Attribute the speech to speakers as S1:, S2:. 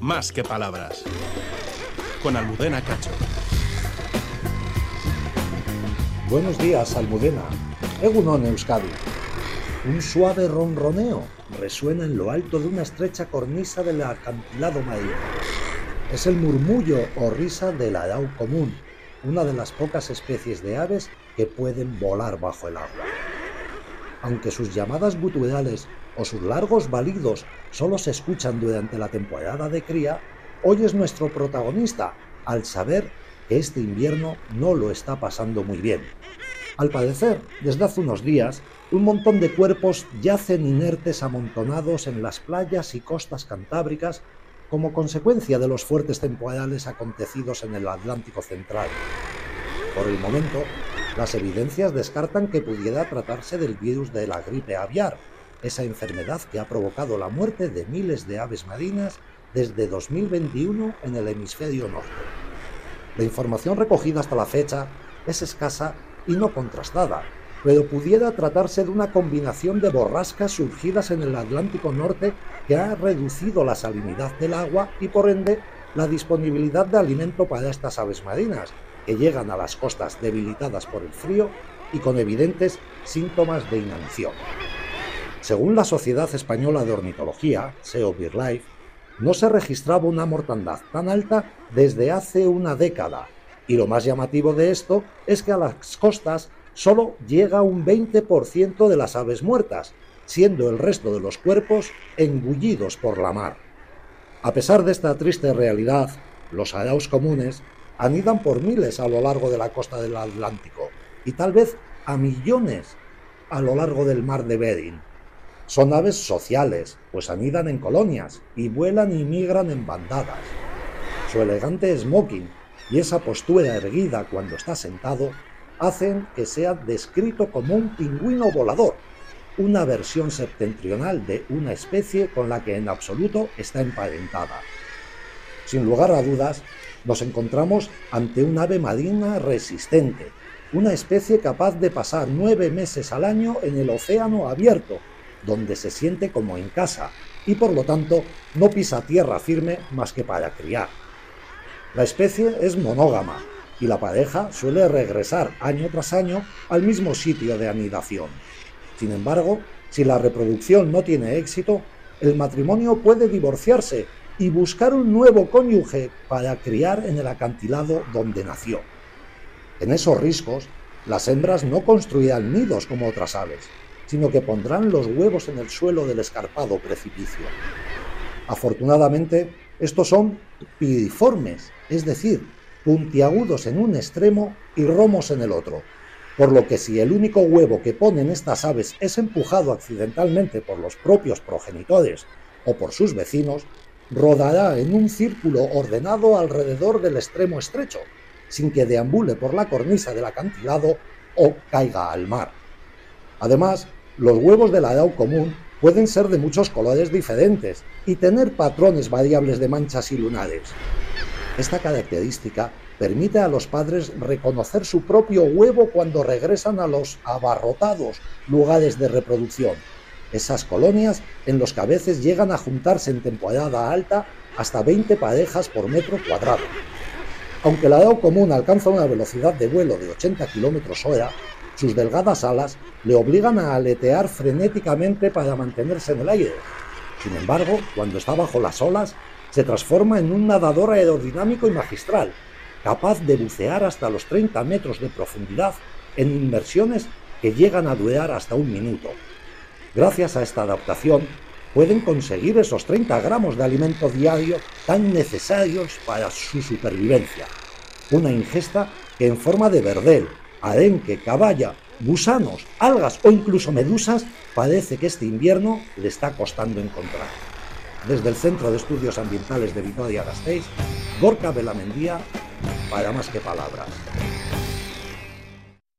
S1: más que palabras. Con Almudena Cacho.
S2: Buenos días, Almudena. Egunon Euskadi. Un suave ronroneo resuena en lo alto de una estrecha cornisa del acantilado marino. Es el murmullo o risa del arau común, una de las pocas especies de aves que pueden volar bajo el agua. Aunque sus llamadas guturales o sus largos balidos solo se escuchan durante la temporada de cría, hoy es nuestro protagonista al saber que este invierno no lo está pasando muy bien. Al parecer, desde hace unos días, un montón de cuerpos yacen inertes amontonados en las playas y costas cantábricas como consecuencia de los fuertes temporales acontecidos en el Atlántico Central. Por el momento, las evidencias descartan que pudiera tratarse del virus de la gripe aviar, esa enfermedad que ha provocado la muerte de miles de aves marinas desde 2021 en el hemisferio norte. La información recogida hasta la fecha es escasa y no contrastada, pero pudiera tratarse de una combinación de borrascas surgidas en el Atlántico Norte que ha reducido la salinidad del agua y por ende la disponibilidad de alimento para estas aves marinas, que llegan a las costas debilitadas por el frío y con evidentes síntomas de inanición. Según la Sociedad Española de Ornitología, SEO BirdLife, no se registraba una mortandad tan alta desde hace una década, y lo más llamativo de esto es que a las costas solo llega un 20% de las aves muertas, siendo el resto de los cuerpos engullidos por la mar. A pesar de esta triste realidad, los araos comunes anidan por miles a lo largo de la costa del Atlántico y tal vez a millones a lo largo del mar de Bering. Son aves sociales, pues anidan en colonias y vuelan y migran en bandadas. Su elegante smoking y esa postura erguida cuando está sentado hacen que sea descrito como un pingüino volador, una versión septentrional de una especie con la que en absoluto está emparentada. Sin lugar a dudas, nos encontramos ante un ave marina resistente, una especie capaz de pasar nueve meses al año en el océano abierto, donde se siente como en casa y por lo tanto no pisa tierra firme más que para criar. La especie es monógama y la pareja suele regresar año tras año al mismo sitio de anidación. Sin embargo, si la reproducción no tiene éxito, el matrimonio puede divorciarse y buscar un nuevo cónyuge para criar en el acantilado donde nació. En esos riscos, las hembras no construirán nidos como otras aves, sino que pondrán los huevos en el suelo del escarpado precipicio. Afortunadamente, estos son piriformes, es decir, puntiagudos en un extremo y romos en el otro, por lo que si el único huevo que ponen estas aves es empujado accidentalmente por los propios progenitores o por sus vecinos, rodará en un círculo ordenado alrededor del extremo estrecho, sin que deambule por la cornisa del acantilado o caiga al mar. Además, los huevos del arao común pueden ser de muchos colores diferentes y tener patrones variables de manchas y lunares. Esta característica permite a los padres reconocer su propio huevo cuando regresan a los abarrotados lugares de reproducción, esas colonias en los que a veces llegan a juntarse en temporada alta hasta 20 parejas por metro cuadrado. Aunque el arao común alcanza una velocidad de vuelo de 80 km hora, sus delgadas alas le obligan a aletear frenéticamente para mantenerse en el aire. Sin embargo, cuando está bajo las olas, se transforma en un nadador aerodinámico y magistral, capaz de bucear hasta los 30 metros de profundidad en inmersiones que llegan a durar hasta un minuto. Gracias a esta adaptación, pueden conseguir esos 30 gramos de alimento diario tan necesarios para su supervivencia. Una ingesta que en forma de verdel, arenque, caballa, gusanos, algas o incluso medusas, parece que este invierno le está costando encontrar. Desde el Centro de Estudios Ambientales de Vitoria-Gasteiz, Gorka Belamendía, para más que palabras.